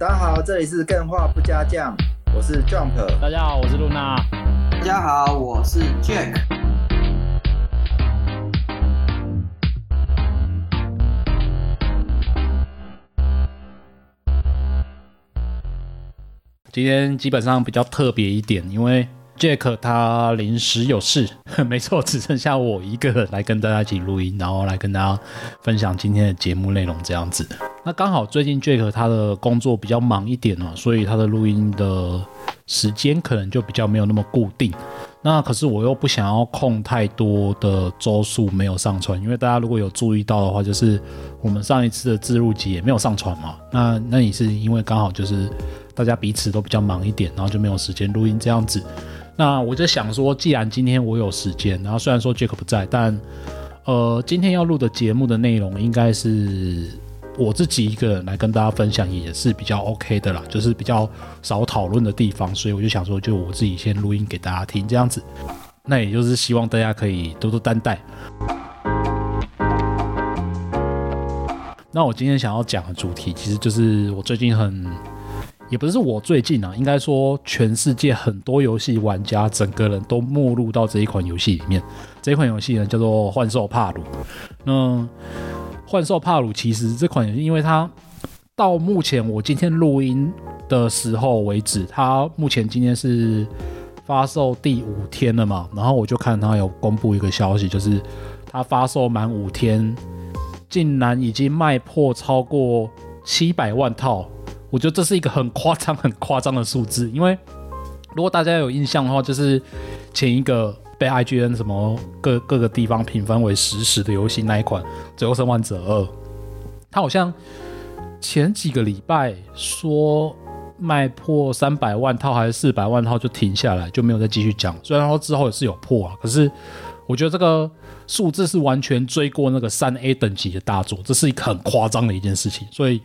大家好，这里是更画不加酱，我是 Jump。大家好，我是露娜。大家好，我是 Jack。今天基本上比较特别一点，因为 Jack 他临时有事，没错，只剩下我一个人来跟大家一起录音，然后来跟大家分享今天的节目内容这样子。那刚好最近 Jack 他的工作比较忙一点哦，所以他的录音的时间可能就比较没有那么固定。那可是我又不想要空太多的周数没有上传，因为大家如果有注意到的话，就是我们上一次的自录集也没有上传嘛。那那也是因为刚好就是。大家彼此都比较忙一点，然后就没有时间录音这样子。那我就想说，既然今天我有时间，然后虽然说 Jack 不在，但呃，今天要录的节目的内容应该是我自己一个人来跟大家分享，也是比较 OK 的啦，就是比较少讨论的地方，所以我就想说，就我自己先录音给大家听这样子。那也就是希望大家可以多多担待。那我今天想要讲的主题，其实就是我最近很。也不是我最近啊，应该说全世界很多游戏玩家整个人都没入到这一款游戏里面。这一款游戏呢叫做《幻兽帕鲁》。那《幻兽帕鲁》其实这款游戏，因为它到目前我今天录音的时候为止，它目前今天是发售第五天了嘛。然后我就看它有公布一个消息，就是它发售满五天，竟然已经卖破超过七百万套。我觉得这是一个很夸张、很夸张的数字，因为如果大家有印象的话，就是前一个被 IGN 什么各各个地方评分为实时的游戏那一款《最后生还者二》，它好像前几个礼拜说卖破三百万套还是四百万套就停下来，就没有再继续讲。虽然说之后也是有破啊，可是我觉得这个。数字是完全追过那个三 A 等级的大作，这是一个很夸张的一件事情，所以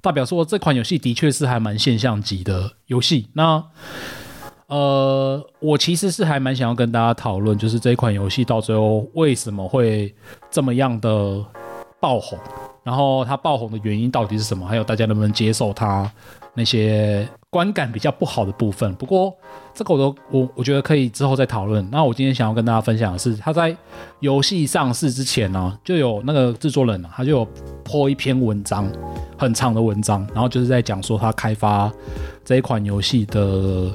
代表说这款游戏的确是还蛮现象级的游戏。那呃，我其实是还蛮想要跟大家讨论，就是这款游戏到最后为什么会这么样的爆红，然后它爆红的原因到底是什么，还有大家能不能接受它那些观感比较不好的部分。不过这个我都我我觉得可以之后再讨论。那我今天想要跟大家分享的是，他在游戏上市之前呢、就有那个制作人啊，他就有 po 一篇文章，很长的文章，然后就是在讲说他开发这一款游戏的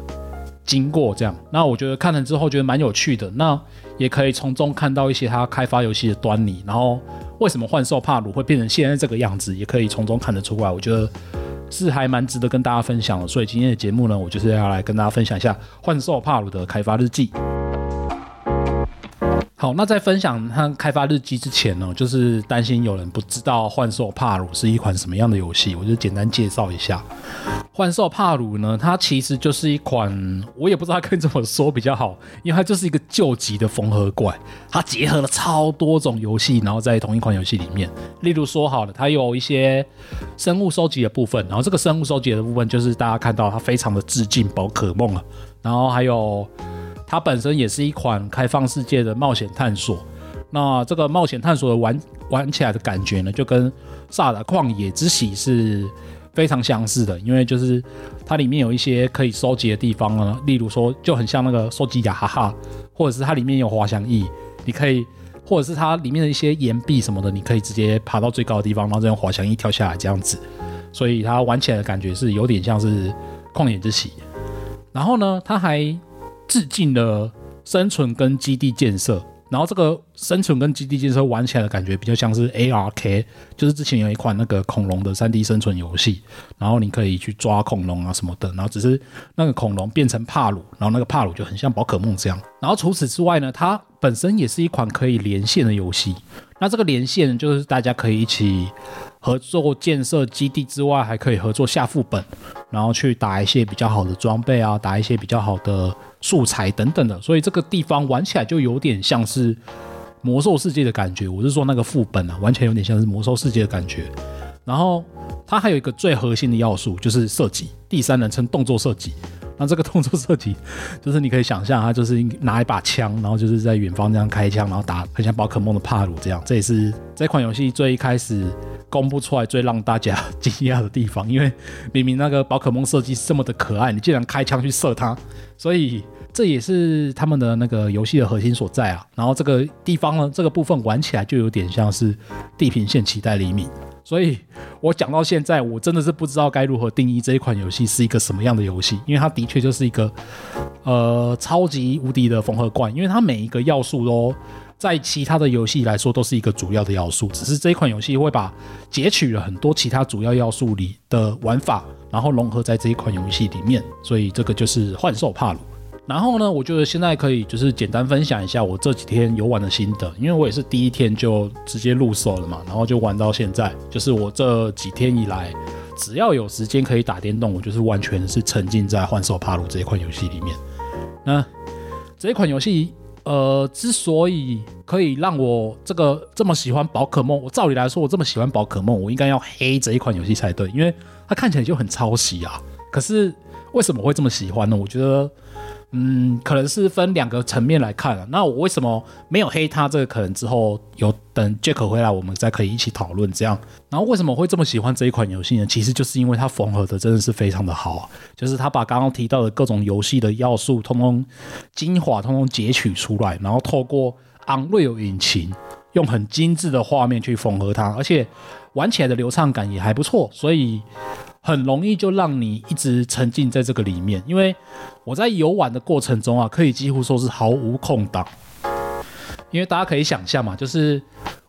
经过这样。那我觉得看了之后觉得蛮有趣的，那也可以从中看到一些他开发游戏的端倪，然后为什么幻兽帕鲁会变成现在这个样子，也可以从中看得出来。我觉得。是还蛮值得跟大家分享的，所以今天的节目呢，我就是要来跟大家分享一下《幻兽帕鲁》的开发日记。好，那在分享它开发日记之前呢，就是担心有人不知道《幻兽帕鲁》是一款什么样的游戏，我就简单介绍一下。《幻兽帕鲁》呢，它其实就是一款，我也不知道该怎么说比较好，因为它就是一个救急的缝合怪，它结合了超多种游戏，然后在同一款游戏里面。例如说好了，它有一些生物收集的部分，然后这个生物收集的部分就是大家看到它非常的致敬宝可梦啊，然后还有。它本身也是一款开放世界的冒险探索，那这个冒险探索的玩玩起来的感觉呢，就跟《萨达旷野之喜》是非常相似的，因为就是它里面有一些可以收集的地方啊，例如说就很像那个收集雅哈哈，或者是它里面有滑翔翼，你可以，或者是它里面的一些岩壁什么的，你可以直接爬到最高的地方，然后再用滑翔翼跳下来这样子，所以它玩起来的感觉是有点像是《旷野之喜》，然后呢，它还。致敬了生存跟基地建设，然后这个生存跟基地建设玩起来的感觉比较像是 ARK，就是之前有一款那个恐龙的 3D 生存游戏，然后你可以去抓恐龙啊什么的，然后只是那个恐龙变成帕鲁，然后那个帕鲁就很像宝可梦这样。然后除此之外呢，它本身也是一款可以连线的游戏，那这个连线就是大家可以一起。合作建设基地之外，还可以合作下副本，然后去打一些比较好的装备啊，打一些比较好的素材等等的。所以这个地方玩起来就有点像是魔兽世界的感觉。我是说那个副本啊，完全有点像是魔兽世界的感觉。然后它还有一个最核心的要素，就是射击，第三人称动作射击。那这个动作设计，就是你可以想象，他就是拿一把枪，然后就是在远方这样开枪，然后打很像宝可梦的帕鲁这样。这也是这款游戏最一开始公布出来最让大家 惊讶的地方，因为明明那个宝可梦设计这么的可爱，你竟然开枪去射它，所以这也是他们的那个游戏的核心所在啊。然后这个地方呢，这个部分玩起来就有点像是《地平线：期待黎明》。所以，我讲到现在，我真的是不知道该如何定义这一款游戏是一个什么样的游戏，因为它的确就是一个，呃，超级无敌的缝合怪，因为它每一个要素都在其他的游戏来说都是一个主要的要素，只是这一款游戏会把截取了很多其他主要要素里的玩法，然后融合在这一款游戏里面，所以这个就是幻兽帕鲁。然后呢，我觉得现在可以就是简单分享一下我这几天游玩的心得，因为我也是第一天就直接入手了嘛，然后就玩到现在。就是我这几天以来，只要有时间可以打电动，我就是完全是沉浸在《幻兽帕鲁》这一款游戏里面。那这一款游戏，呃，之所以可以让我这个这么喜欢宝可梦，我照理来说，我这么喜欢宝可梦，我应该要黑这一款游戏才对，因为它看起来就很抄袭啊。可是为什么会这么喜欢呢？我觉得。嗯，可能是分两个层面来看啊。那我为什么没有黑他？这个可能之后有等 Jack 回来，我们再可以一起讨论这样。然后为什么会这么喜欢这一款游戏呢？其实就是因为它缝合的真的是非常的好，就是它把刚刚提到的各种游戏的要素，通通精华，通通截取出来，然后透过 Unreal 引擎，用很精致的画面去缝合它，而且玩起来的流畅感也还不错，所以。很容易就让你一直沉浸在这个里面，因为我在游玩的过程中啊，可以几乎说是毫无空档。因为大家可以想象嘛，就是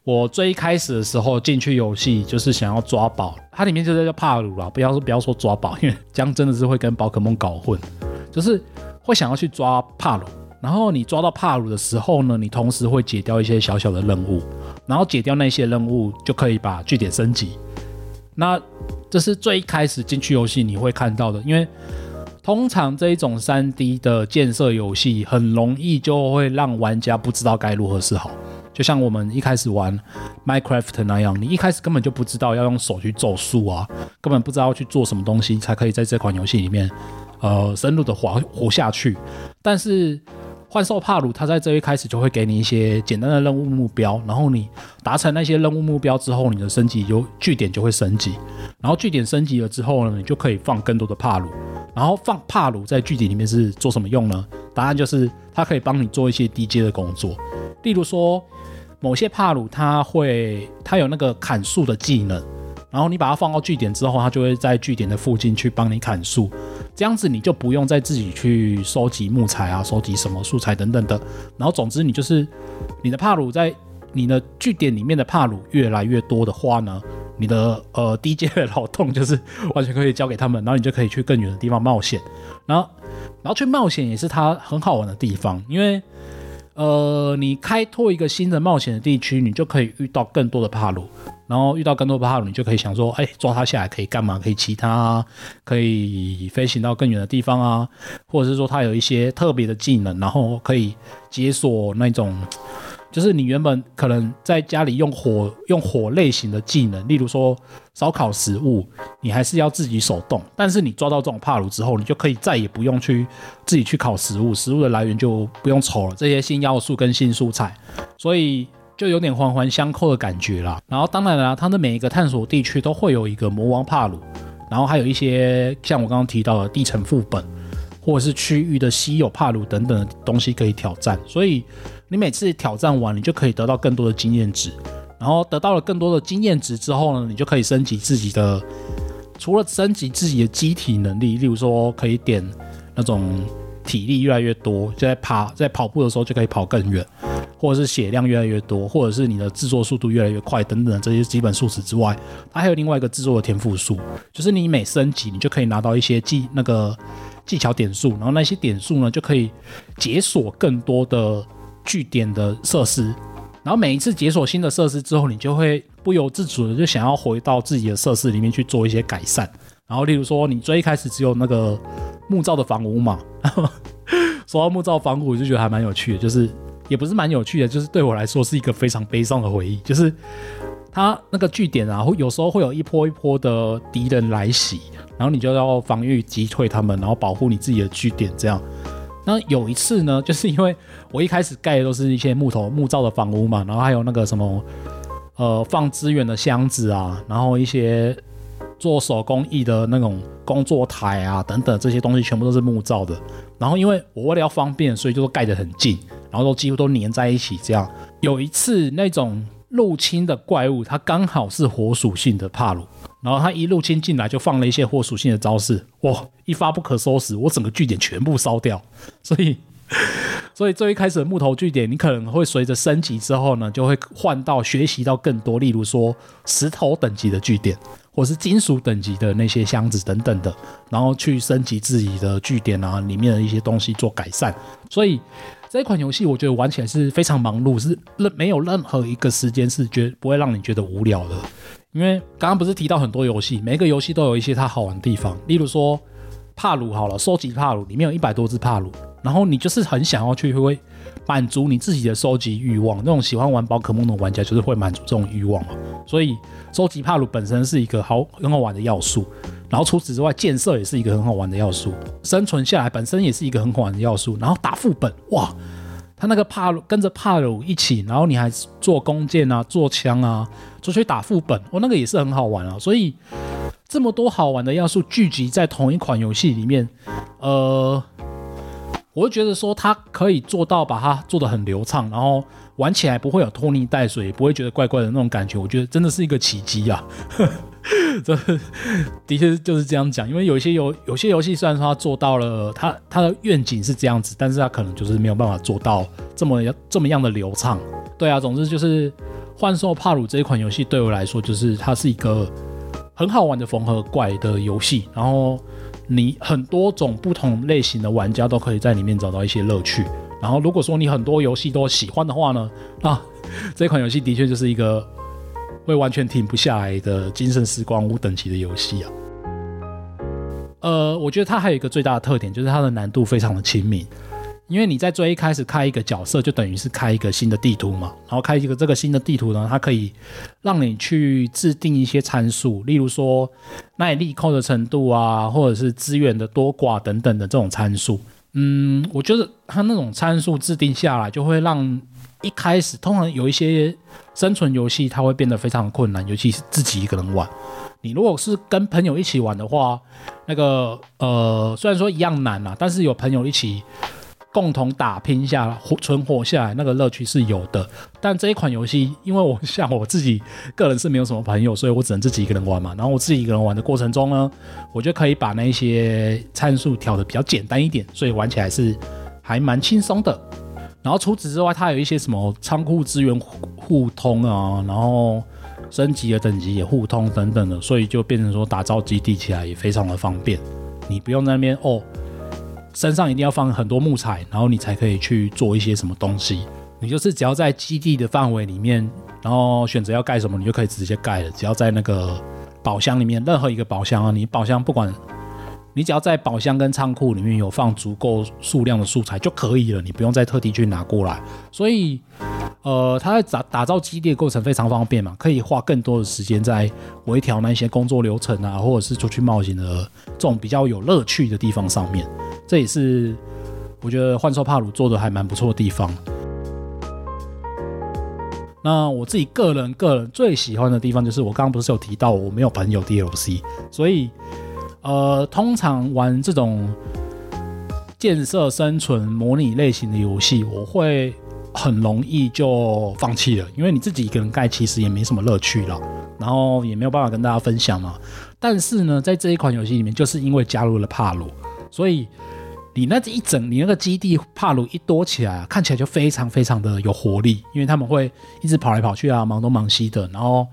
我最开始的时候进去游戏，就是想要抓宝，它里面就在叫帕鲁啦，不要说不要说抓宝，因为这样真的是会跟宝可梦搞混，就是会想要去抓帕鲁。然后你抓到帕鲁的时候呢，你同时会解掉一些小小的任务，然后解掉那些任务就可以把据点升级。那这是最开始进去游戏你会看到的，因为通常这一种 3D 的建设游戏很容易就会让玩家不知道该如何是好，就像我们一开始玩 Minecraft 那样，你一开始根本就不知道要用手去种树啊，根本不知道去做什么东西才可以在这款游戏里面，呃，深入的活活下去。但是幻兽帕鲁，它在这一开始就会给你一些简单的任务目标，然后你达成那些任务目标之后，你的升级就据点就会升级，然后据点升级了之后呢，你就可以放更多的帕鲁，然后放帕鲁在据点里面是做什么用呢？答案就是它可以帮你做一些低阶的工作，例如说某些帕鲁它会它有那个砍树的技能。然后你把它放到据点之后，它就会在据点的附近去帮你砍树，这样子你就不用再自己去收集木材啊，收集什么素材等等的。然后总之你就是你的帕鲁在你的据点里面的帕鲁越来越多的话呢，你的呃 低阶的劳动就是完全可以交给他们，然后你就可以去更远的地方冒险。然后然后去冒险也是它很好玩的地方，因为呃你开拓一个新的冒险的地区，你就可以遇到更多的帕鲁。然后遇到更多帕鲁，你就可以想说，哎，抓它下来可以干嘛？可以骑它啊，可以飞行到更远的地方啊，或者是说它有一些特别的技能，然后可以解锁那种，就是你原本可能在家里用火用火类型的技能，例如说烧烤食物，你还是要自己手动。但是你抓到这种帕鲁之后，你就可以再也不用去自己去烤食物，食物的来源就不用愁了，这些新要素跟新素材，所以。就有点环环相扣的感觉啦。然后当然啦，它的每一个探索地区都会有一个魔王帕鲁，然后还有一些像我刚刚提到的地层副本，或者是区域的稀有帕鲁等等的东西可以挑战。所以你每次挑战完，你就可以得到更多的经验值。然后得到了更多的经验值之后呢，你就可以升级自己的，除了升级自己的机体能力，例如说可以点那种体力越来越多，就在爬在跑步的时候就可以跑更远。或者是血量越来越多，或者是你的制作速度越来越快等等这些基本数值之外，它还有另外一个制作的天赋数，就是你每升级，你就可以拿到一些技那个技巧点数，然后那些点数呢就可以解锁更多的据点的设施，然后每一次解锁新的设施之后，你就会不由自主的就想要回到自己的设施里面去做一些改善，然后例如说你最一开始只有那个木造的房屋嘛，说到木造房屋，我就觉得还蛮有趣的，就是。也不是蛮有趣的，就是对我来说是一个非常悲伤的回忆。就是它那个据点啊，会有时候会有一波一波的敌人来袭，然后你就要防御击退他们，然后保护你自己的据点。这样，那有一次呢，就是因为我一开始盖的都是一些木头木造的房屋嘛，然后还有那个什么呃放资源的箱子啊，然后一些做手工艺的那种工作台啊等等这些东西全部都是木造的。然后因为我为了要方便，所以就盖得很近，然后都几乎都粘在一起。这样，有一次那种。入侵的怪物，它刚好是火属性的帕鲁，然后它一入侵进来就放了一些火属性的招式，哇，一发不可收拾，我整个据点全部烧掉。所以，所以最一开始的木头据点，你可能会随着升级之后呢，就会换到学习到更多，例如说石头等级的据点，或是金属等级的那些箱子等等的，然后去升级自己的据点啊，里面的一些东西做改善。所以。这款游戏我觉得玩起来是非常忙碌，是任没有任何一个时间是觉不会让你觉得无聊的。因为刚刚不是提到很多游戏，每个游戏都有一些它好玩的地方。例如说帕鲁好了，收集帕鲁里面有一百多只帕鲁，然后你就是很想要去会满足你自己的收集欲望。那种喜欢玩宝可梦的玩家就是会满足这种欲望嘛。所以收集帕鲁本身是一个好很好玩的要素。然后除此之外，建设也是一个很好玩的要素，生存下来本身也是一个很好玩的要素。然后打副本，哇，他那个帕鲁跟着帕鲁一起，然后你还做弓箭啊，做枪啊，出去打副本，哦，那个也是很好玩啊。所以这么多好玩的要素聚集在同一款游戏里面，呃，我就觉得说它可以做到把它做得很流畅，然后玩起来不会有拖泥带水，也不会觉得怪怪的那种感觉。我觉得真的是一个奇迹啊！这的确就是这样讲，因为有一些游有些游戏虽然说它做到了，它它的愿景是这样子，但是它可能就是没有办法做到这么这么样的流畅。对啊，总之就是《幻兽帕鲁》这一款游戏对我来说，就是它是一个很好玩的缝合怪的游戏，然后你很多种不同类型的玩家都可以在里面找到一些乐趣。然后如果说你很多游戏都喜欢的话呢，那 这款游戏的确就是一个。会完全停不下来的精神时光屋等级的游戏啊，呃，我觉得它还有一个最大的特点，就是它的难度非常的亲民，因为你在最一开始开一个角色，就等于是开一个新的地图嘛，然后开一个这个新的地图呢，它可以让你去制定一些参数，例如说耐力扣的程度啊，或者是资源的多寡等等的这种参数，嗯，我觉得它那种参数制定下来，就会让一开始通常有一些。生存游戏它会变得非常困难，尤其是自己一个人玩。你如果是跟朋友一起玩的话，那个呃，虽然说一样难啦，但是有朋友一起共同打拼下来，活存活下来，那个乐趣是有的。但这一款游戏，因为我 像我自己个人是没有什么朋友，所以我只能自己一个人玩嘛。然后我自己一个人玩的过程中呢，我就可以把那些参数调得比较简单一点，所以玩起来是还蛮轻松的。然后除此之外，它有一些什么仓库资源互通啊，然后升级的等级也互通等等的，所以就变成说打造基地起来也非常的方便。你不用在那边哦，身上一定要放很多木材，然后你才可以去做一些什么东西。你就是只要在基地的范围里面，然后选择要盖什么，你就可以直接盖了。只要在那个宝箱里面，任何一个宝箱啊，你宝箱不管。你只要在宝箱跟仓库里面有放足够数量的素材就可以了，你不用再特地去拿过来。所以，呃，它在打打造基地的过程非常方便嘛，可以花更多的时间在微调那些工作流程啊，或者是出去冒险的这种比较有乐趣的地方上面。这也是我觉得幻兽帕鲁做的还蛮不错的地方。那我自己个人个人最喜欢的地方就是我刚刚不是有提到我没有朋友 DLC，所以。呃，通常玩这种建设、生存、模拟类型的游戏，我会很容易就放弃了，因为你自己一个人盖，其实也没什么乐趣了，然后也没有办法跟大家分享嘛。但是呢，在这一款游戏里面，就是因为加入了帕鲁，所以你那一整，你那个基地帕鲁一多起来，看起来就非常非常的有活力，因为他们会一直跑来跑去啊，忙东忙西的，然后。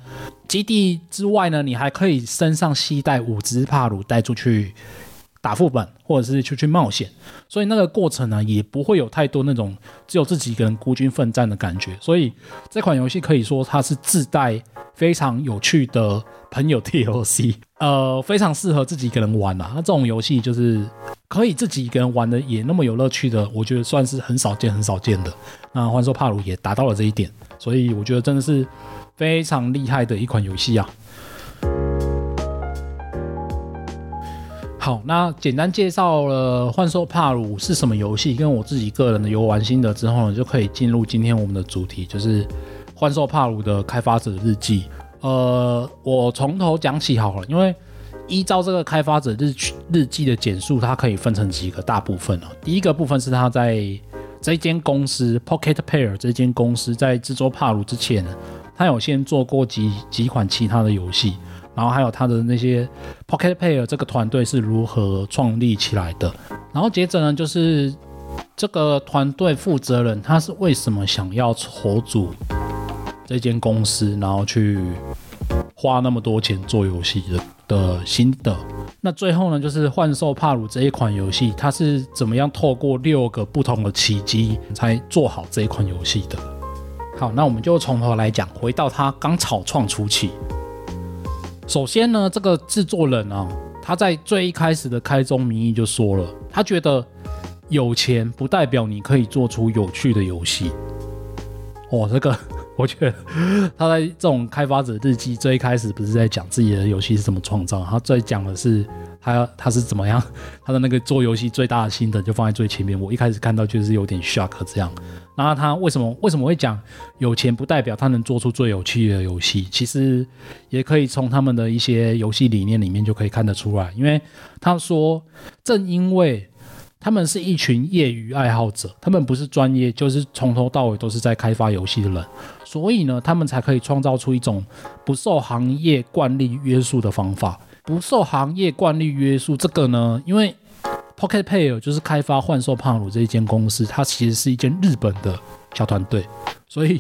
基地之外呢，你还可以身上携带五只帕鲁带出去打副本，或者是出去冒险，所以那个过程呢，也不会有太多那种只有自己一个人孤军奋战的感觉。所以这款游戏可以说它是自带非常有趣的朋友 DLC，呃，非常适合自己一个人玩啊。那这种游戏就是可以自己一个人玩的也那么有乐趣的，我觉得算是很少见很少见的。那幻兽帕鲁也达到了这一点，所以我觉得真的是。非常厉害的一款游戏啊。好，那简单介绍了《幻兽帕鲁》是什么游戏，跟我自己个人的游玩心得之后呢，就可以进入今天我们的主题，就是《幻兽帕鲁》的开发者日记。呃，我从头讲起好了，因为依照这个开发者日日记的简述，它可以分成几个大部分哦。第一个部分是他在这间公司 Pocket Pair 这间公司在制作帕鲁之前，他有先做过几几款其他的游戏。然后还有他的那些 Pocket Pair 这个团队是如何创立起来的？然后接着呢，就是这个团队负责人他是为什么想要筹组这间公司，然后去花那么多钱做游戏的的心得。那最后呢，就是幻兽帕鲁这一款游戏，它是怎么样透过六个不同的契机才做好这一款游戏的？好，那我们就从头来讲，回到他刚草创初期。首先呢，这个制作人啊，他在最一开始的开宗明义就说了，他觉得有钱不代表你可以做出有趣的游戏。哦，这个 我觉得他在这种开发者日记最一开始不是在讲自己的游戏是怎么创造，他在讲的是。他他是怎么样？他的那个做游戏最大的心得就放在最前面。我一开始看到就是有点 shock 这样。那他为什么为什么会讲有钱不代表他能做出最有趣的游戏？其实也可以从他们的一些游戏理念里面就可以看得出来。因为他说，正因为他们是一群业余爱好者，他们不是专业，就是从头到尾都是在开发游戏的人，所以呢，他们才可以创造出一种不受行业惯例约束的方法。不受行业惯例约束，这个呢，因为 Pocket Pair 就是开发《幻兽帕鲁》这一间公司，它其实是一间日本的小团队，所以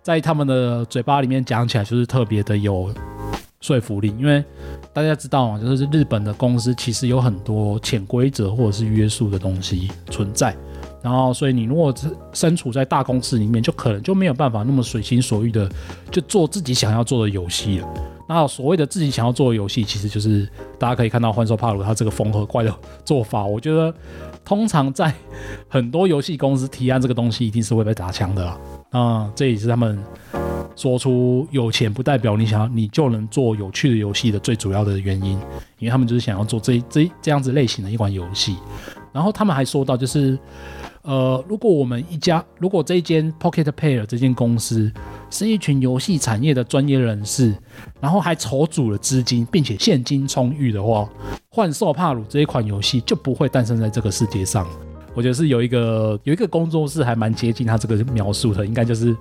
在他们的嘴巴里面讲起来就是特别的有说服力。因为大家知道啊，就是日本的公司其实有很多潜规则或者是约束的东西存在，然后所以你如果身处在大公司里面，就可能就没有办法那么随心所欲的就做自己想要做的游戏了。那所谓的自己想要做的游戏，其实就是大家可以看到《幻兽帕鲁》它这个缝合怪的做法。我觉得通常在很多游戏公司提案这个东西，一定是会被打枪的啦。啊，这也是他们说出有钱不代表你想要你就能做有趣的游戏的最主要的原因，因为他们就是想要做这这这样子类型的一款游戏。然后他们还说到，就是呃，如果我们一家，如果这一间 Pocket Pair 这间公司是一群游戏产业的专业人士。然后还筹组了资金，并且现金充裕的话，《幻兽帕鲁》这一款游戏就不会诞生在这个世界上。我觉得是有一个有一个工作室还蛮接近他这个描述的，应该就是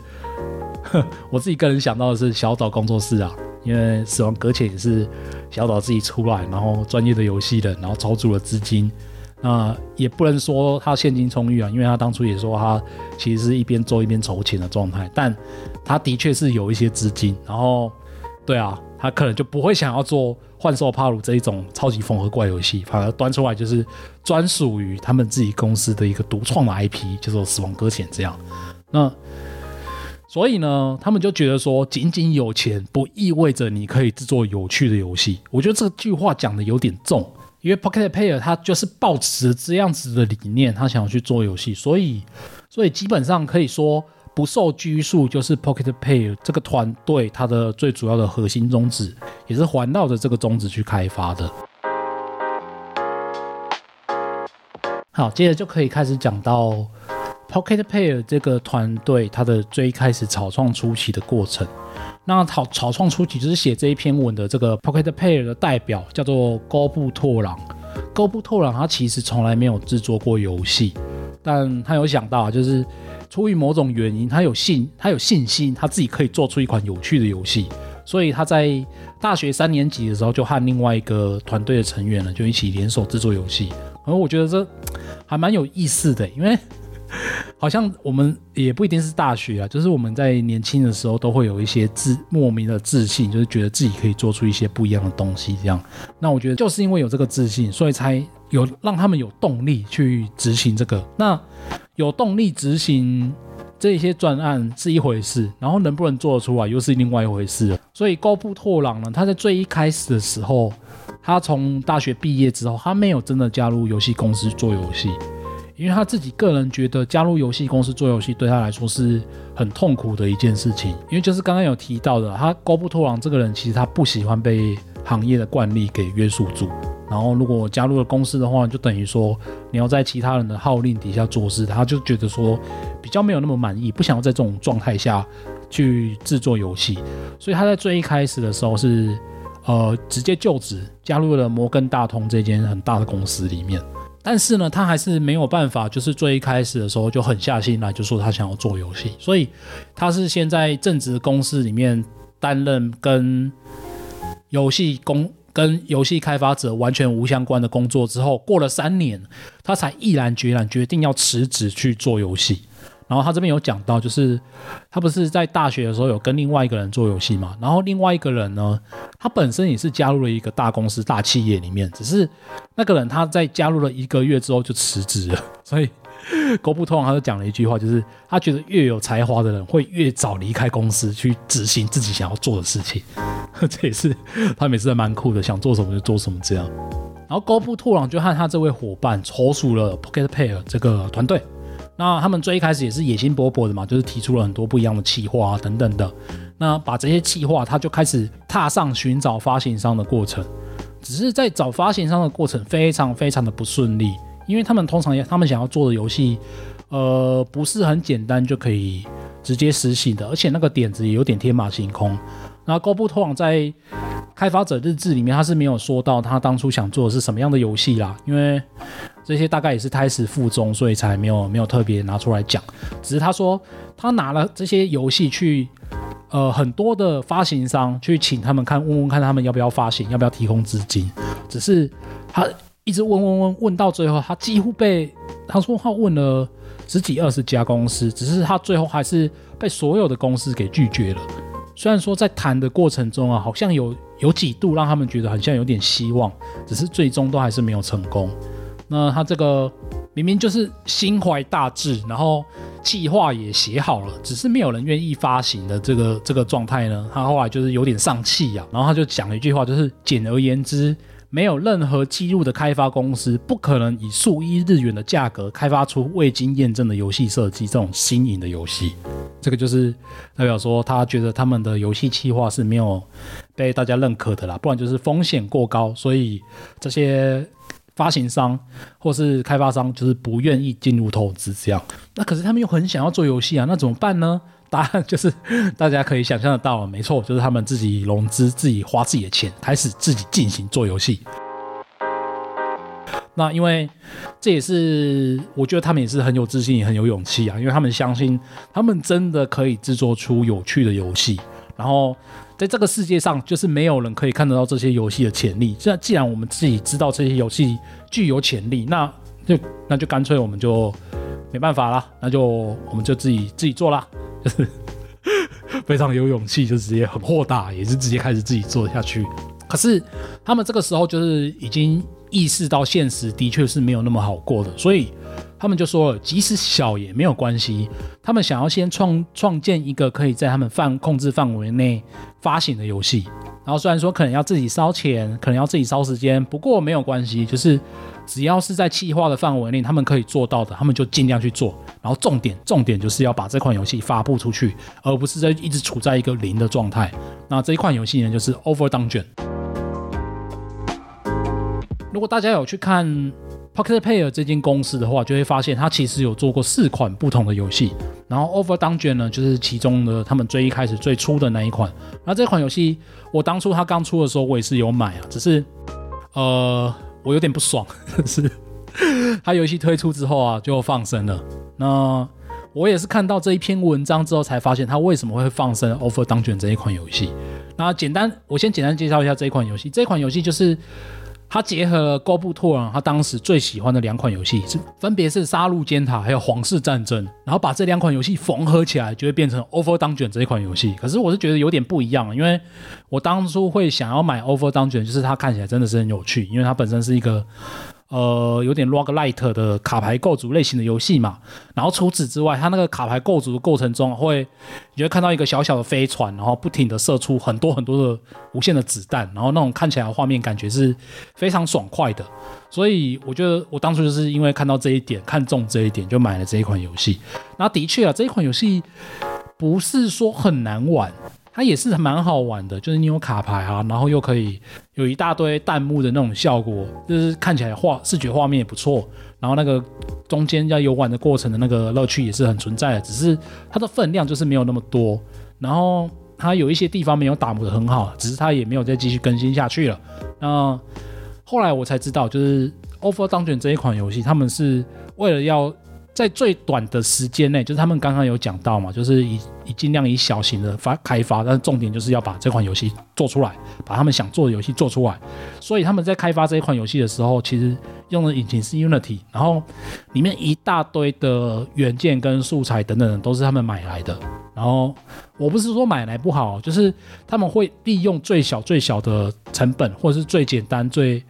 我自己个人想到的是小岛工作室啊，因为《死亡搁浅》也是小岛自己出来，然后专业的游戏人，然后筹组了资金。那也不能说他现金充裕啊，因为他当初也说他其实是一边做一边筹钱的状态，但他的确是有一些资金，然后。对啊，他可能就不会想要做《幻兽帕鲁》这一种超级缝合怪游戏，反而端出来就是专属于他们自己公司的一个独创的 IP，叫做《死亡搁浅》这样。那所以呢，他们就觉得说，仅仅有钱不意味着你可以制作有趣的游戏。我觉得这句话讲的有点重，因为 Pocket Pair 他就是抱持这样子的理念，他想要去做游戏，所以所以基本上可以说。不受拘束，就是 Pocket Pair 这个团队它的最主要的核心宗旨，也是环绕着这个宗旨去开发的。好，接着就可以开始讲到 Pocket Pair 这个团队它的最开始草创初期的过程。那草草创初期就是写这一篇文的这个 Pocket Pair 的代表叫做高布拓朗。高布拓朗他其实从来没有制作过游戏，但他有想到就是。出于某种原因，他有信，他有信心，他自己可以做出一款有趣的游戏。所以他在大学三年级的时候，就和另外一个团队的成员呢，就一起联手制作游戏。而我觉得这还蛮有意思的，因为好像我们也不一定是大学啊，就是我们在年轻的时候都会有一些自莫名的自信，就是觉得自己可以做出一些不一样的东西。这样，那我觉得就是因为有这个自信，所以才有让他们有动力去执行这个。那。有动力执行这些专案是一回事，然后能不能做得出来又是另外一回事了。所以高布拓朗呢，他在最一开始的时候，他从大学毕业之后，他没有真的加入游戏公司做游戏，因为他自己个人觉得加入游戏公司做游戏对他来说是很痛苦的一件事情，因为就是刚刚有提到的，他高布拓朗这个人其实他不喜欢被行业的惯例给约束住，然后如果加入了公司的话，就等于说你要在其他人的号令底下做事，他就觉得说比较没有那么满意，不想要在这种状态下去制作游戏，所以他在最一开始的时候是呃直接就职加入了摩根大通这间很大的公司里面。但是呢，他还是没有办法，就是最一开始的时候就狠下心来，就说他想要做游戏。所以他是先在正职公司里面担任跟游戏工、跟游戏开发者完全无相关的工作之后，过了三年，他才毅然决然决定要辞职去做游戏。然后他这边有讲到，就是他不是在大学的时候有跟另外一个人做游戏嘛？然后另外一个人呢，他本身也是加入了一个大公司、大企业里面，只是那个人他在加入了一个月之后就辞职了。所以高布拓朗他就讲了一句话，就是他觉得越有才华的人会越早离开公司去执行自己想要做的事情。这也是他每次还蛮酷的，想做什么就做什么这样。然后高布拓朗就和他这位伙伴筹组了 Pocket Pair 这个团队。那他们最一开始也是野心勃勃的嘛，就是提出了很多不一样的企划啊等等的。那把这些企划，他就开始踏上寻找发行商的过程。只是在找发行商的过程非常非常的不顺利，因为他们通常也他们想要做的游戏，呃，不是很简单就可以直接实行的，而且那个点子也有点天马行空。那高布拓朗在开发者日志里面，他是没有说到他当初想做的是什么样的游戏啦，因为。这些大概也是胎死腹中，所以才没有没有特别拿出来讲。只是他说他拿了这些游戏去，呃，很多的发行商去请他们看，问问看他们要不要发行，要不要提供资金。只是他一直问问问问到最后，他几乎被他说他问了十几二十家公司，只是他最后还是被所有的公司给拒绝了。虽然说在谈的过程中啊，好像有有几度让他们觉得好像有点希望，只是最终都还是没有成功。那他这个明明就是心怀大志，然后计划也写好了，只是没有人愿意发行的这个这个状态呢，他后来就是有点丧气呀。然后他就讲了一句话，就是简而言之，没有任何记录的开发公司不可能以数亿日元的价格开发出未经验证的游戏设计这种新颖的游戏。这个就是代表说，他觉得他们的游戏计划是没有被大家认可的啦，不然就是风险过高，所以这些。发行商或是开发商就是不愿意进入投资，这样。那可是他们又很想要做游戏啊，那怎么办呢？答案就是大家可以想象得到，没错，就是他们自己融资，自己花自己的钱，开始自己进行做游戏。那因为这也是我觉得他们也是很有自信，也很有勇气啊，因为他们相信他们真的可以制作出有趣的游戏，然后。在这个世界上，就是没有人可以看得到这些游戏的潜力。这既然我们自己知道这些游戏具有潜力，那就那就干脆我们就没办法啦，那就我们就自己自己做啦，就 是非常有勇气，就直接很豁达，也是直接开始自己做下去。可是他们这个时候就是已经意识到现实的确是没有那么好过的，所以。他们就说了，即使小也没有关系。他们想要先创创建一个可以在他们范控制范围内发行的游戏。然后虽然说可能要自己烧钱，可能要自己烧时间，不过没有关系，就是只要是在企划的范围内，他们可以做到的，他们就尽量去做。然后重点重点就是要把这款游戏发布出去，而不是在一直处在一个零的状态。那这一款游戏呢，就是 Over Dungeon。如果大家有去看。Pocket Pair 这间公司的话，就会发现它其实有做过四款不同的游戏，然后 Over Dungeon 呢，就是其中的他们最一开始最初的那一款。那这款游戏，我当初它刚出的时候，我也是有买啊，只是呃，我有点不爽，是它游戏推出之后啊，就放生了。那我也是看到这一篇文章之后，才发现它为什么会放生 Over Dungeon 这一款游戏。那简单，我先简单介绍一下这一款游戏。这款游戏就是。它结合了高布拓朗他当时最喜欢的两款游戏，是分别是《杀戮尖塔》还有《皇室战争》，然后把这两款游戏缝合起来，就会变成《Over Dungeon》这一款游戏。可是我是觉得有点不一样，因为我当初会想要买《Over Dungeon》，就是它看起来真的是很有趣，因为它本身是一个呃，有点 roguelite 的卡牌构筑类型的游戏嘛。然后除此之外，它那个卡牌构筑的过程中会，你会看到一个小小的飞船，然后不停的射出很多很多的无限的子弹，然后那种看起来画面感觉是非常爽快的。所以我觉得我当初就是因为看到这一点，看中这一点，就买了这一款游戏。那的确啊，这一款游戏不是说很难玩。它也是蛮好玩的，就是你有卡牌啊，然后又可以有一大堆弹幕的那种效果，就是看起来画视觉画面也不错。然后那个中间要游玩的过程的那个乐趣也是很存在的，只是它的分量就是没有那么多。然后它有一些地方没有打磨得很好，只是它也没有再继续更新下去了。那后来我才知道，就是 Over Dungeon 这一款游戏，他们是为了要。在最短的时间内，就是他们刚刚有讲到嘛，就是以以尽量以小型的发开发，但是重点就是要把这款游戏做出来，把他们想做的游戏做出来。所以他们在开发这一款游戏的时候，其实用的引擎是 Unity，然后里面一大堆的元件跟素材等等都是他们买来的。然后我不是说买来不好，就是他们会利用最小最小的成本，或者是最简单最。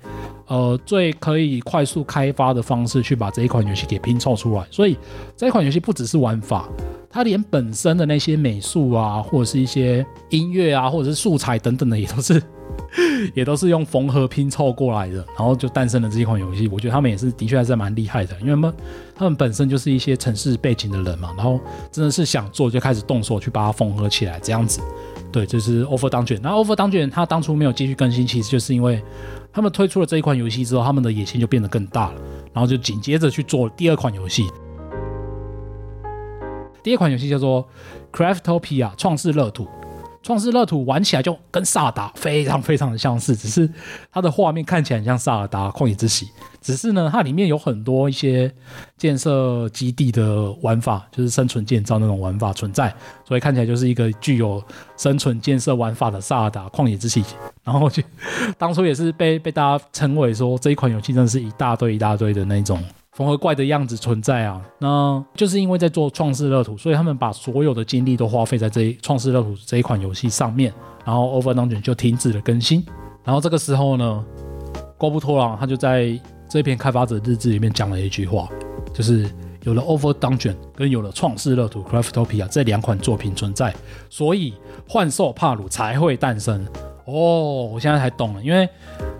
呃，最可以快速开发的方式去把这一款游戏给拼凑出来，所以这一款游戏不只是玩法，它连本身的那些美术啊，或者是一些音乐啊，或者是素材等等的，也都是 也都是用缝合拼凑过来的，然后就诞生了这一款游戏。我觉得他们也是的确还是蛮厉害的，因为他们他们本身就是一些城市背景的人嘛，然后真的是想做就开始动手去把它缝合起来，这样子。对，这、是 Over 当卷。那 Over 当卷它当初没有继续更新，其实就是因为。他们推出了这一款游戏之后，他们的野心就变得更大了，然后就紧接着去做第二款游戏。第二款游戏叫做《Craftopia 创世乐土》。创世乐土玩起来就跟萨达非常非常的相似，只是它的画面看起来很像萨尔达旷野之息。只是呢，它里面有很多一些建设基地的玩法，就是生存建造那种玩法存在，所以看起来就是一个具有生存建设玩法的萨达旷野之息。然后就当初也是被被大家称为说，这一款游戏真的是一大堆一大堆的那种。缝合怪的样子存在啊，那就是因为在做创世乐土，所以他们把所有的精力都花费在这一创世乐土这一款游戏上面，然后 Over Dungeon 就停止了更新。然后这个时候呢，郭布托朗他就在这篇开发者日志里面讲了一句话，就是有了 Over Dungeon 跟有了创世乐土 Craftopia 这两款作品存在，所以幻兽帕鲁才会诞生。哦，我现在才懂了，因为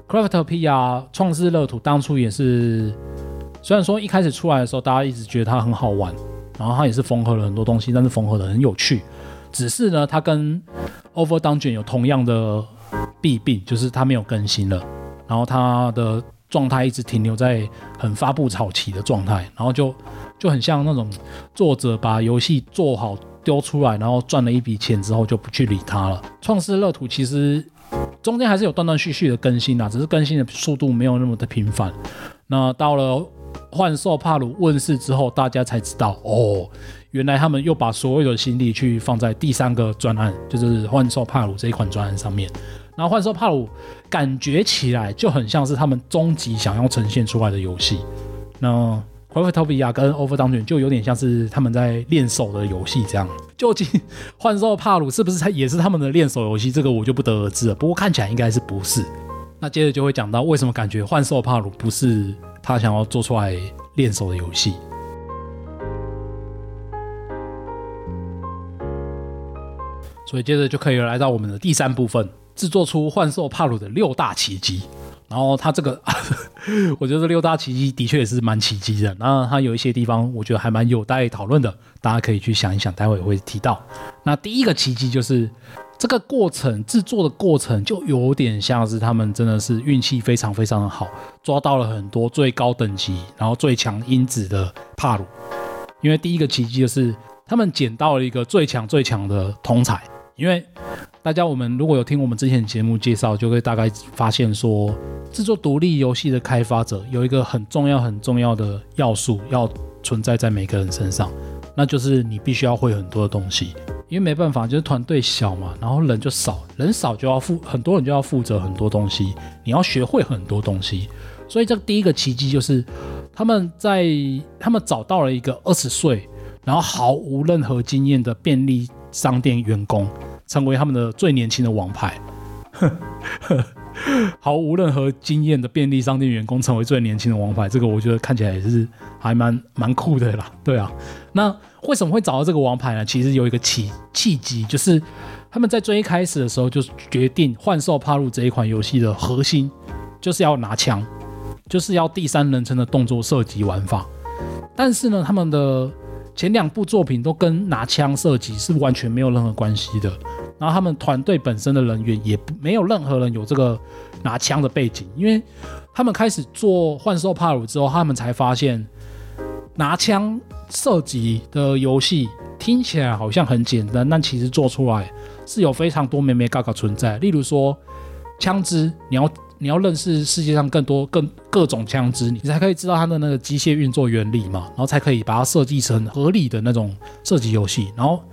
Craftopia 创世乐土当初也是。虽然说一开始出来的时候，大家一直觉得它很好玩，然后它也是缝合了很多东西，但是缝合的很有趣。只是呢，它跟 Over Dungeon 有同样的弊病，就是它没有更新了，然后它的状态一直停留在很发布草期的状态，然后就就很像那种作者把游戏做好丢出来，然后赚了一笔钱之后就不去理它了。创世乐土其实中间还是有断断续续的更新啊，只是更新的速度没有那么的频繁。那到了幻兽帕鲁问世之后，大家才知道哦，原来他们又把所有的心力去放在第三个专案，就是幻兽帕鲁这一款专案上面。然后幻兽帕鲁感觉起来就很像是他们终极想要呈现出来的游戏。那 Craftopia 跟 Over Dungeon 就有点像是他们在练手的游戏这样。究竟幻兽帕鲁是不是也是他们的练手游戏？这个我就不得而知了。不过看起来应该是不是。那接着就会讲到为什么感觉幻兽帕鲁不是。他想要做出来练手的游戏，所以接着就可以来到我们的第三部分，制作出幻兽帕鲁的六大奇迹。然后他这个，我觉得这六大奇迹的确也是蛮奇迹的。那他有一些地方，我觉得还蛮有待讨论的，大家可以去想一想，待会会提到。那第一个奇迹就是。这个过程制作的过程就有点像是他们真的是运气非常非常的好，抓到了很多最高等级，然后最强因子的帕鲁。因为第一个奇迹就是他们捡到了一个最强最强的通才。因为大家我们如果有听我们之前节目介绍，就会大概发现说，制作独立游戏的开发者有一个很重要很重要的要素要存在在每个人身上，那就是你必须要会很多的东西。因为没办法，就是团队小嘛，然后人就少，人少就要负很多人就要负责很多东西，你要学会很多东西。所以这第一个奇迹就是他们在他们找到了一个二十岁，然后毫无任何经验的便利商店员工，成为他们的最年轻的王牌。毫无任何经验的便利商店员工成为最年轻的王牌，这个我觉得看起来也是还蛮蛮酷的啦。对啊，那为什么会找到这个王牌呢？其实有一个契契机，就是他们在最一开始的时候就决定幻兽帕鲁这一款游戏的核心就是要拿枪，就是要第三人称的动作射击玩法。但是呢，他们的前两部作品都跟拿枪射击是完全没有任何关系的。然后他们团队本身的人员也没有任何人有这个拿枪的背景，因为他们开始做《幻兽帕鲁》之后，他们才发现拿枪射击的游戏听起来好像很简单，但其实做出来是有非常多眉眉角角存在。例如说，枪支，你要你要认识世界上更多更各种枪支，你才可以知道它的那个机械运作原理嘛，然后才可以把它设计成合理的那种射击游戏。然后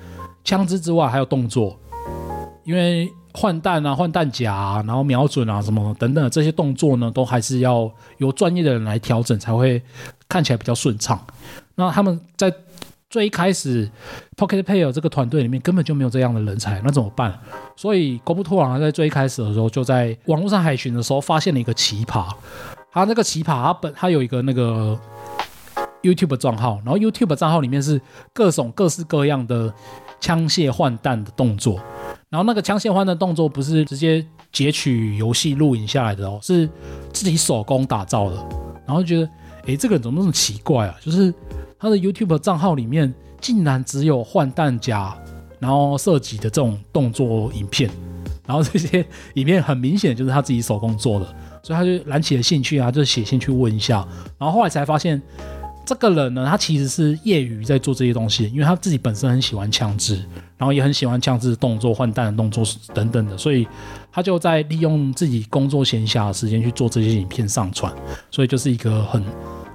枪支之外还有动作。因为换弹啊、换弹夹啊，然后瞄准啊什么等等的这些动作呢，都还是要由专业的人来调整，才会看起来比较顺畅。那他们在最一开始 Pocket Pair 这个团队里面根本就没有这样的人才，那怎么办？所以狗布拓郎在最一开始的时候，就在网络上海巡的时候，发现了一个奇葩。他那个奇葩，他本他有一个那个 YouTube 账号，然后 YouTube 账号里面是各种各式各样的枪械换弹的动作。然后那个枪械换的动作不是直接截取游戏录影下来的哦，是自己手工打造的。然后觉得，诶，这个人怎么那么奇怪啊？就是他的 YouTube 账号里面竟然只有换弹夹，然后射击的这种动作影片。然后这些影片很明显就是他自己手工做的，所以他就燃起了兴趣啊，就写信去问一下。然后后来才发现，这个人呢，他其实是业余在做这些东西，因为他自己本身很喜欢枪支。然后也很喜欢枪支的动作、换弹的动作等等的，所以他就在利用自己工作闲暇的时间去做这些影片上传，所以就是一个很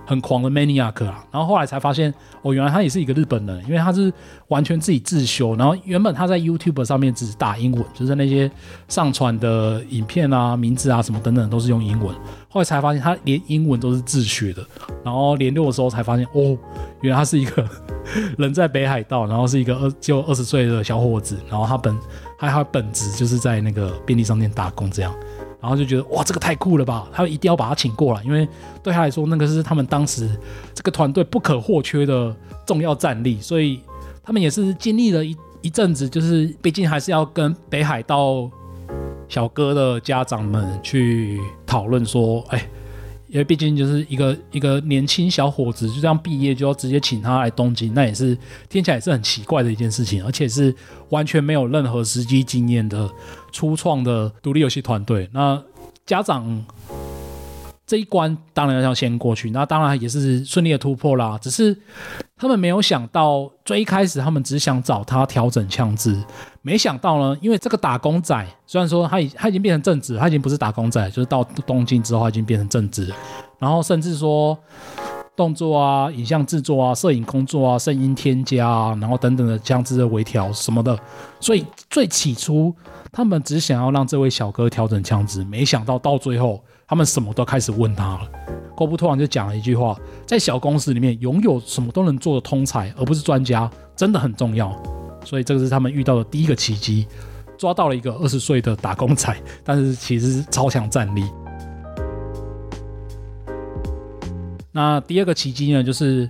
很狂的 maniac 啊。然后后来才发现，哦，原来他也是一个日本人，因为他是完全自己自修。然后原本他在 YouTube 上面只是打英文，就是那些上传的影片啊、名字啊什么等等都是用英文。后来才发现他连英文都是自学的。然后联络的时候才发现，哦，原来他是一个。人在北海道，然后是一个二就二十岁的小伙子，然后他本还他本职就是在那个便利商店打工这样，然后就觉得哇，这个太酷了吧！他一定要把他请过来，因为对他来说，那个是他们当时这个团队不可或缺的重要战力，所以他们也是经历了一一阵子，就是毕竟还是要跟北海道小哥的家长们去讨论说，哎。因为毕竟就是一个一个年轻小伙子就这样毕业就要直接请他来东京，那也是听起来也是很奇怪的一件事情，而且是完全没有任何实际经验的初创的独立游戏团队。那家长这一关当然要先过去，那当然也是顺利的突破啦。只是他们没有想到，最一开始他们只想找他调整枪支。没想到呢，因为这个打工仔虽然说他已他已经变成正职，他已经不是打工仔，就是到东京之后他已经变成正职，然后甚至说动作啊、影像制作啊、摄影工作啊、声音添加啊，然后等等的枪支的微调什么的，所以最起初他们只想要让这位小哥调整枪支，没想到到最后他们什么都开始问他了。郭布突然就讲了一句话：在小公司里面，拥有什么都能做的通才，而不是专家，真的很重要。所以这个是他们遇到的第一个奇迹，抓到了一个二十岁的打工仔，但是其实是超强战力。那第二个奇迹呢，就是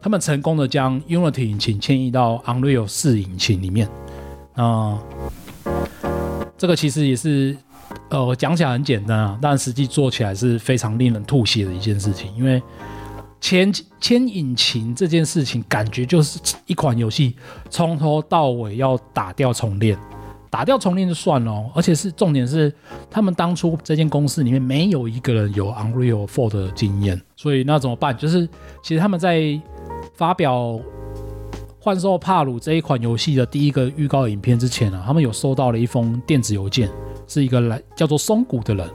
他们成功的将 Unity 引擎迁移到 Unreal 4引擎里面。啊，这个其实也是呃讲起来很简单啊，但实际做起来是非常令人吐血的一件事情，因为。牵牵引擎这件事情，感觉就是一款游戏从头到尾要打掉重练，打掉重练就算了，而且是重点是，他们当初这间公司里面没有一个人有 Unreal 4的经验，所以那怎么办？就是其实他们在发表《幻兽帕鲁》这一款游戏的第一个预告影片之前啊，他们有收到了一封电子邮件，是一个来叫做松谷的人。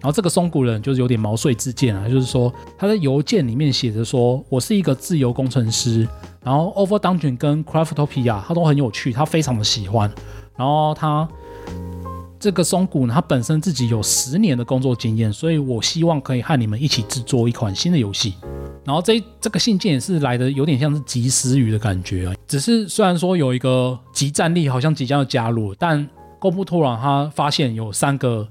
然后这个松谷人就是有点毛遂自荐啊，就是说他在邮件里面写着说：“我是一个自由工程师，然后 Over Dungeon 跟 Craftopia 他都很有趣，他非常的喜欢。然后他这个松谷呢，他本身自己有十年的工作经验，所以我希望可以和你们一起制作一款新的游戏。然后这这个信件也是来的有点像是及时雨的感觉啊，只是虽然说有一个即战力好像即将要加入，但狗布突然他发现有三个。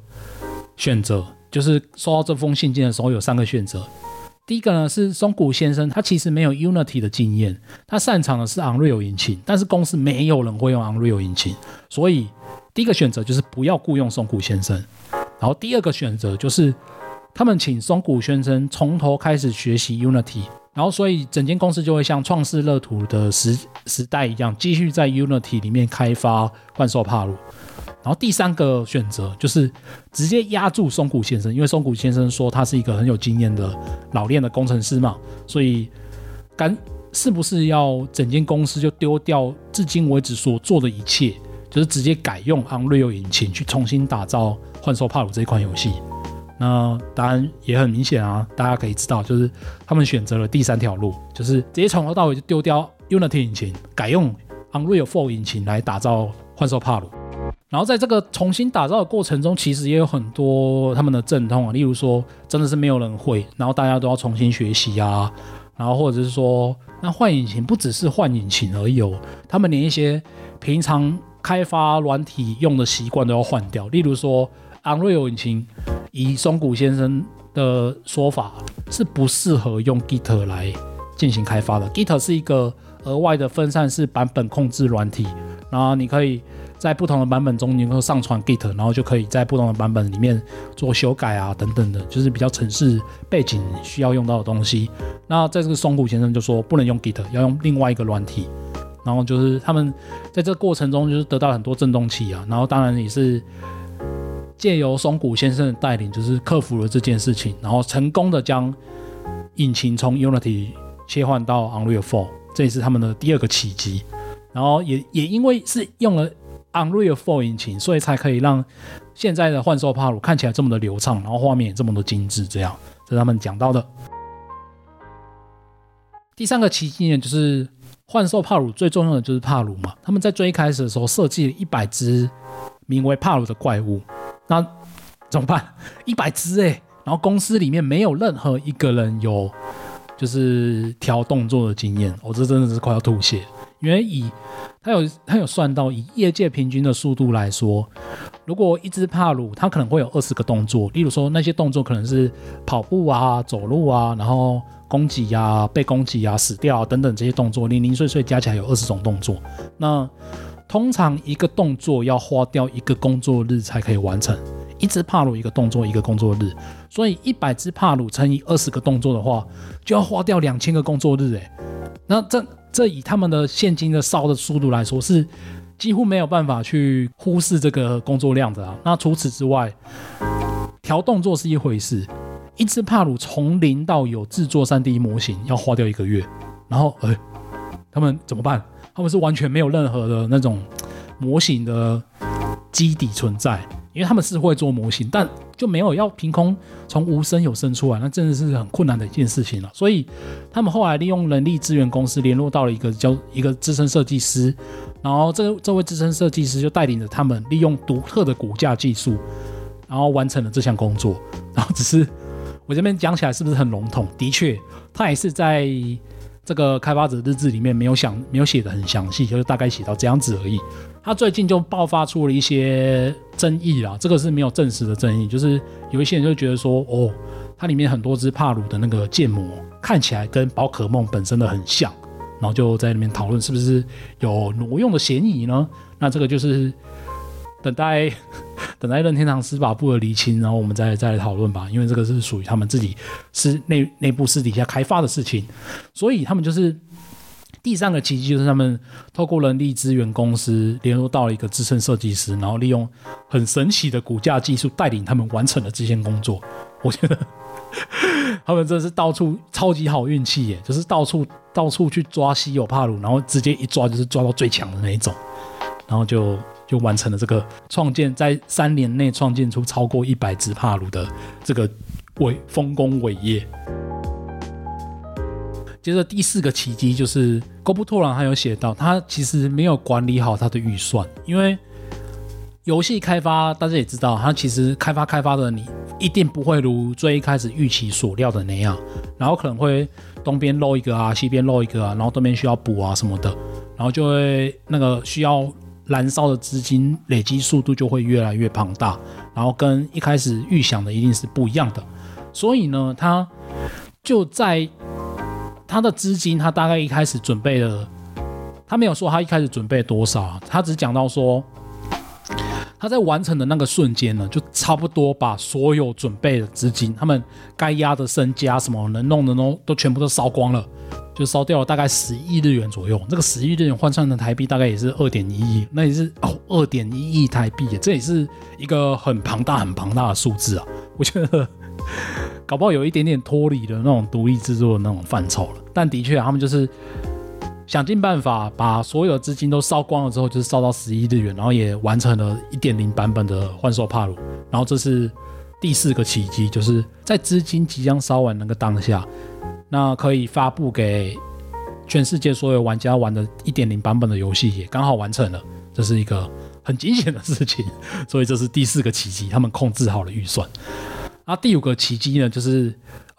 选择，就是收到这封信件的时候有三个选择。第一个呢是松谷先生，他其实没有 Unity 的经验，他擅长的是 Unreal 引擎，但是公司没有人会用 Unreal 引擎，所以第一个选择就是不要雇佣松谷先生。然后第二个选择就是他们请松谷先生从头开始学习 Unity，然后所以整间公司就会像创世乐土的时时代一样，继续在 Unity 里面开发幻兽帕鲁。然后第三个选择就是直接压住松谷先生，因为松谷先生说他是一个很有经验的老练的工程师嘛，所以干是不是要整间公司就丢掉至今为止所做的一切，就是直接改用 Unreal 引擎去重新打造幻兽帕鲁这一款游戏？那答案也很明显啊，大家可以知道，就是他们选择了第三条路，就是直接从头到尾就丢掉 Unity 引擎，改用 Unreal 4引擎来打造幻兽帕鲁。然后在这个重新打造的过程中，其实也有很多他们的阵痛啊，例如说真的是没有人会，然后大家都要重新学习啊，然后或者是说那换引擎不只是换引擎而已哦，他们连一些平常开发软体用的习惯都要换掉，例如说 Unreal 引擎，以松谷先生的说法是不适合用 Git 来进行开发的，Git 是一个额外的分散式版本控制软体，然后你可以。在不同的版本中，你能够上传 Git，然后就可以在不同的版本里面做修改啊，等等的，就是比较程式背景需要用到的东西。那在这个松谷先生就说不能用 Git，要用另外一个软体。然后就是他们在这个过程中就是得到很多震动器啊，然后当然也是借由松谷先生的带领，就是克服了这件事情，然后成功的将引擎从 Unity 切换到 Unreal for 这也是他们的第二个奇迹。然后也也因为是用了。Unreal Four 引擎，所以才可以让现在的幻兽帕鲁看起来这么的流畅，然后画面也这么的精致。这样，这是他们讲到的。第三个奇迹呢，就是幻兽帕鲁最重要的就是帕鲁嘛。他们在最开始的时候设计了一百只名为帕鲁的怪物，那怎么办？一百只哎，然后公司里面没有任何一个人有就是调动作的经验，我、这真的是快要吐血。因为以他有他有算到，以业界平均的速度来说，如果一只帕鲁，它可能会有二十个动作，例如说那些动作可能是跑步啊、走路啊，然后攻击呀、啊、被攻击啊、死掉啊等等这些动作，零零碎碎加起来有二十种动作。那通常一个动作要花掉一个工作日才可以完成，一只帕鲁一个动作一个工作日，所以一百只帕鲁乘以二十个动作的话，就要花掉两千个工作日诶。那这。这以他们的现金的烧的速度来说，是几乎没有办法去忽视这个工作量的啊。那除此之外，调动作是一回事，一只帕鲁从零到有制作 3D 模型要花掉一个月，然后哎，他们怎么办？他们是完全没有任何的那种模型的基底存在。因为他们是会做模型，但就没有要凭空从无生有生出来，那真的是很困难的一件事情了。所以他们后来利用人力资源公司联络到了一个叫一个资深设计师，然后这这位资深设计师就带领着他们利用独特的骨架技术，然后完成了这项工作。然后只是我这边讲起来是不是很笼统？的确，他也是在这个开发者日志里面没有想没有写得很详细，就是大概写到这样子而已。他最近就爆发出了一些争议啦，这个是没有证实的争议，就是有一些人就觉得说，哦，它里面很多只帕鲁的那个建模看起来跟宝可梦本身的很像，然后就在里面讨论是不是有挪用的嫌疑呢？那这个就是等待等待任天堂司法部的厘清，然后我们再再来讨论吧，因为这个是属于他们自己是内内部私底下开发的事情，所以他们就是。第三个奇迹就是他们透过人力资源公司联络到了一个资深设计师，然后利用很神奇的骨架技术带领他们完成了这项工作。我觉得他们真的是到处超级好运气耶，就是到处到处去抓稀有帕鲁，然后直接一抓就是抓到最强的那一种，然后就就完成了这个创建，在三年内创建出超过一百只帕鲁的这个伟丰功伟业。接着第四个奇迹就是，高布托朗还有写到，他其实没有管理好他的预算，因为游戏开发大家也知道，他其实开发开发的你一定不会如最一开始预期所料的那样，然后可能会东边漏一个啊，西边漏一个啊，然后东边需要补啊什么的，然后就会那个需要燃烧的资金累积速度就会越来越庞大，然后跟一开始预想的一定是不一样的。所以呢，他就在他的资金，他大概一开始准备了，他没有说他一开始准备多少，他只讲到说他在完成的那个瞬间呢，就差不多把所有准备的资金，他们该压的身家什么能弄的都都全部都烧光了。就烧掉了大概十亿日元左右，这个十亿日元换算成台币大概也是二点一亿，那也是哦二点一亿台币，这也是一个很庞大很庞大的数字啊！我觉得搞不好有一点点脱离了那种独立制作的那种范畴了。但的确，他们就是想尽办法把所有资金都烧光了之后，就是烧到十亿日元，然后也完成了一点零版本的幻兽帕鲁。然后这是第四个奇迹，就是在资金即将烧完那个当下。那可以发布给全世界所有玩家玩的一点零版本的游戏也刚好完成了，这是一个很惊险的事情，所以这是第四个奇迹，他们控制好了预算。那第五个奇迹呢，就是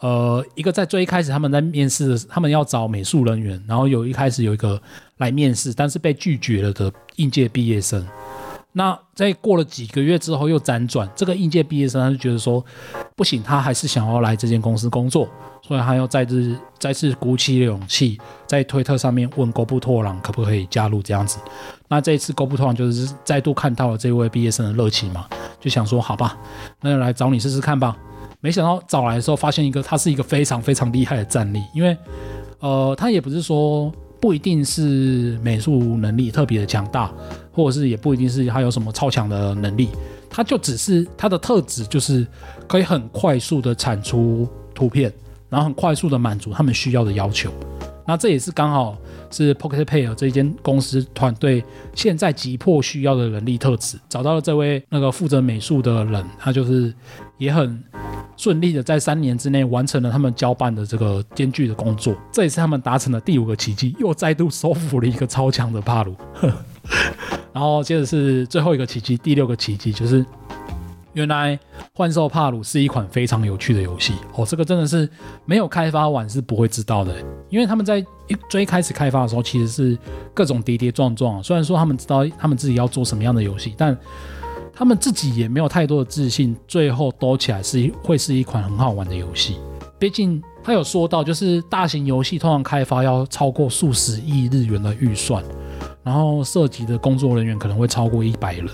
呃，一个在最一开始他们在面试的，他们要找美术人员，然后有一开始有一个来面试，但是被拒绝了的应届毕业生。那在过了几个月之后又辗转，这个应届毕业生他就觉得说不行，他还是想要来这间公司工作。所以他又再次再次鼓起勇气，在推特上面问沟部拓朗可不可以加入这样子。那这一次沟部拓朗就是再度看到了这位毕业生的热情嘛，就想说好吧，那就来找你试试看吧。没想到找来的时候，发现一个他是一个非常非常厉害的战力，因为呃，他也不是说不一定是美术能力特别的强大，或者是也不一定是他有什么超强的能力，他就只是他的特质就是可以很快速的产出图片。然后很快速的满足他们需要的要求，那这也是刚好是 Pocket Pair 这间公司团队现在急迫需要的人力特质，找到了这位那个负责美术的人，他就是也很顺利的在三年之内完成了他们交办的这个艰巨的工作，这也是他们达成的第五个奇迹，又再度收服了一个超强的帕鲁。然后接着是最后一个奇迹，第六个奇迹就是。原来《幻兽帕鲁》是一款非常有趣的游戏哦，这个真的是没有开发完是不会知道的，因为他们在一最开始开发的时候其实是各种跌跌撞撞。虽然说他们知道他们自己要做什么样的游戏，但他们自己也没有太多的自信，最后兜起来是会是一款很好玩的游戏。毕竟他有说到，就是大型游戏通常开发要超过数十亿日元的预算，然后涉及的工作人员可能会超过一百人。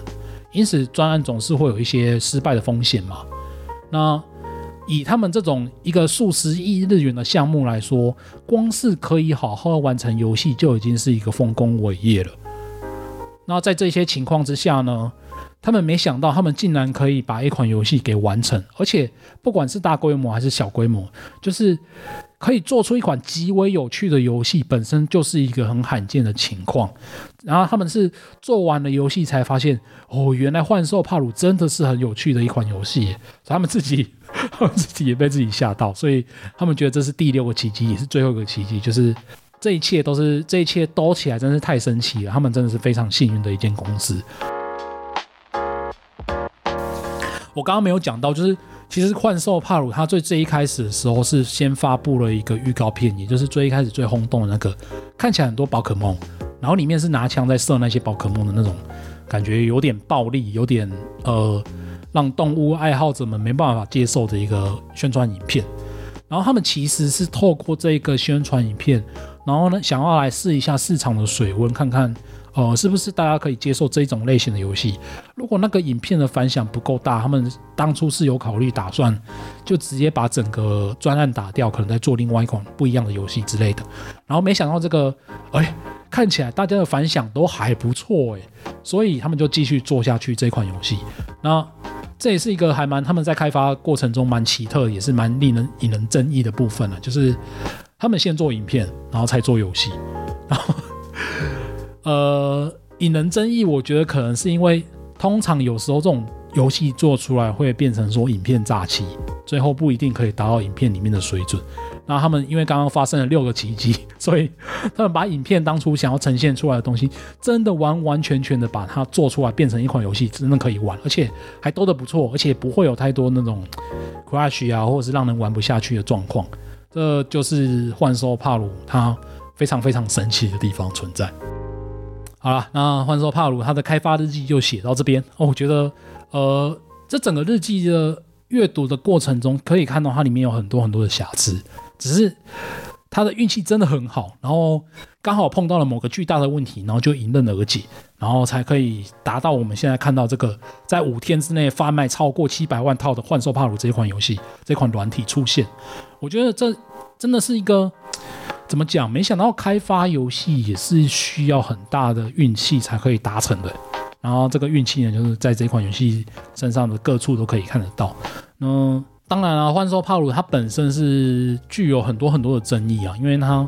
因此，专案总是会有一些失败的风险嘛。那以他们这种一个数十亿日元的项目来说，光是可以好好完成游戏就已经是一个丰功伟业了。那在这些情况之下呢，他们没想到他们竟然可以把一款游戏给完成，而且不管是大规模还是小规模，就是。可以做出一款极为有趣的游戏，本身就是一个很罕见的情况。然后他们是做完了游戏才发现，哦，原来《幻兽帕鲁》真的是很有趣的一款游戏。他们自己，他们自己也被自己吓到，所以他们觉得这是第六个奇迹，也是最后一个奇迹，就是这一切都是这一切兜起来，真是太神奇了。他们真的是非常幸运的一间公司。我刚刚没有讲到，就是。其实幻兽帕鲁它最最一开始的时候是先发布了一个预告片，也就是最一开始最轰动的那个，看起来很多宝可梦，然后里面是拿枪在射那些宝可梦的那种，感觉有点暴力，有点呃让动物爱好者们没办法接受的一个宣传影片。然后他们其实是透过这个宣传影片，然后呢想要来试一下市场的水温，看看。哦、是不是大家可以接受这种类型的游戏？如果那个影片的反响不够大，他们当初是有考虑打算就直接把整个专案打掉，可能再做另外一款不一样的游戏之类的。然后没想到这个，哎，看起来大家的反响都还不错哎，所以他们就继续做下去这款游戏。那这也是一个还蛮他们在开发过程中蛮奇特，也是蛮令人引人争议的部分了，就是他们先做影片，然后才做游戏，然后。呃，引人争议，我觉得可能是因为通常有时候这种游戏做出来会变成说影片炸期，最后不一定可以达到影片里面的水准。那他们因为刚刚发生了六个奇迹，所以他们把影片当初想要呈现出来的东西，真的完完全全的把它做出来，变成一款游戏，真的可以玩，而且还都的不错，而且不会有太多那种 crash 啊，或者是让人玩不下去的状况。这就是幻兽帕鲁它非常非常神奇的地方存在。好了，那幻兽帕鲁它的开发日记就写到这边哦。我觉得，呃，这整个日记的阅读的过程中，可以看到它里面有很多很多的瑕疵，只是。他的运气真的很好，然后刚好碰到了某个巨大的问题，然后就迎刃而解，然后才可以达到我们现在看到这个在五天之内贩卖超过七百万套的《幻兽帕鲁》这一款游戏，这款软体出现。我觉得这真的是一个怎么讲？没想到开发游戏也是需要很大的运气才可以达成的。然后这个运气呢，就是在这款游戏身上的各处都可以看得到。嗯。当然了，《幻兽帕鲁》它本身是具有很多很多的争议啊，因为它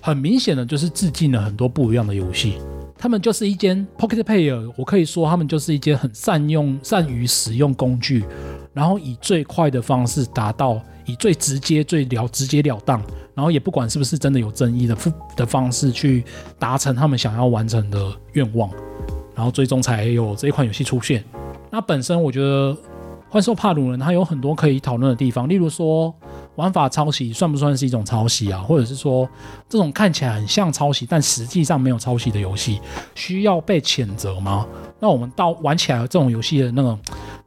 很明显的就是致敬了很多不一样的游戏。他们就是一间 Pocket Player，我可以说他们就是一间很善用、善于使用工具，然后以最快的方式达到以最直接、最了直截了当，然后也不管是不是真的有争议的的方式去达成他们想要完成的愿望，然后最终才有这一款游戏出现。那本身我觉得。幻兽帕鲁呢，它有很多可以讨论的地方，例如说玩法抄袭算不算是一种抄袭啊？或者是说这种看起来很像抄袭，但实际上没有抄袭的游戏，需要被谴责吗？那我们到玩起来这种游戏的那种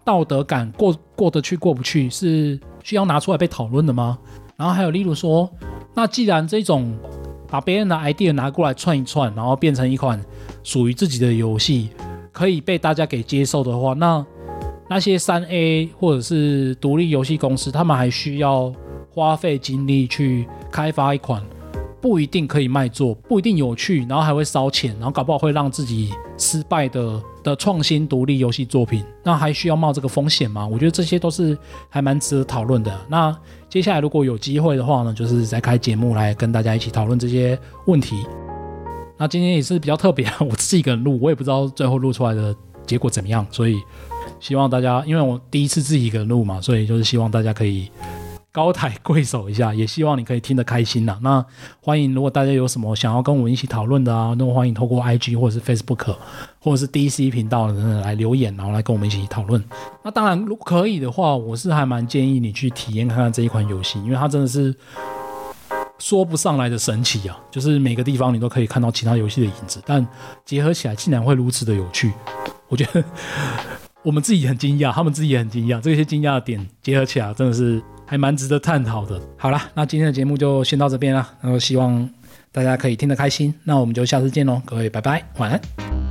道德感过过得去过不去，是需要拿出来被讨论的吗？然后还有例如说，那既然这种把别人的 idea 拿过来串一串，然后变成一款属于自己的游戏，可以被大家给接受的话，那那些三 A 或者是独立游戏公司，他们还需要花费精力去开发一款不一定可以卖座、不一定有趣，然后还会烧钱，然后搞不好会让自己失败的的创新独立游戏作品，那还需要冒这个风险吗？我觉得这些都是还蛮值得讨论的。那接下来如果有机会的话呢，就是再开节目来跟大家一起讨论这些问题。那今天也是比较特别，我自己一个人录，我也不知道最后录出来的结果怎么样，所以。希望大家，因为我第一次自己一个人录嘛，所以就是希望大家可以高抬贵手一下，也希望你可以听得开心呐。那欢迎，如果大家有什么想要跟我们一起讨论的啊，那欢迎透过 IG 或者是 Facebook 或者是 DC 频道的人来留言，然后来跟我们一起讨论。那当然，如果可以的话，我是还蛮建议你去体验看看这一款游戏，因为它真的是说不上来的神奇啊！就是每个地方你都可以看到其他游戏的影子，但结合起来竟然会如此的有趣，我觉得。我们自己很惊讶，他们自己也很惊讶，这些惊讶的点结合起来，真的是还蛮值得探讨的。好了，那今天的节目就先到这边了，然后希望大家可以听得开心，那我们就下次见喽，各位拜拜，晚安。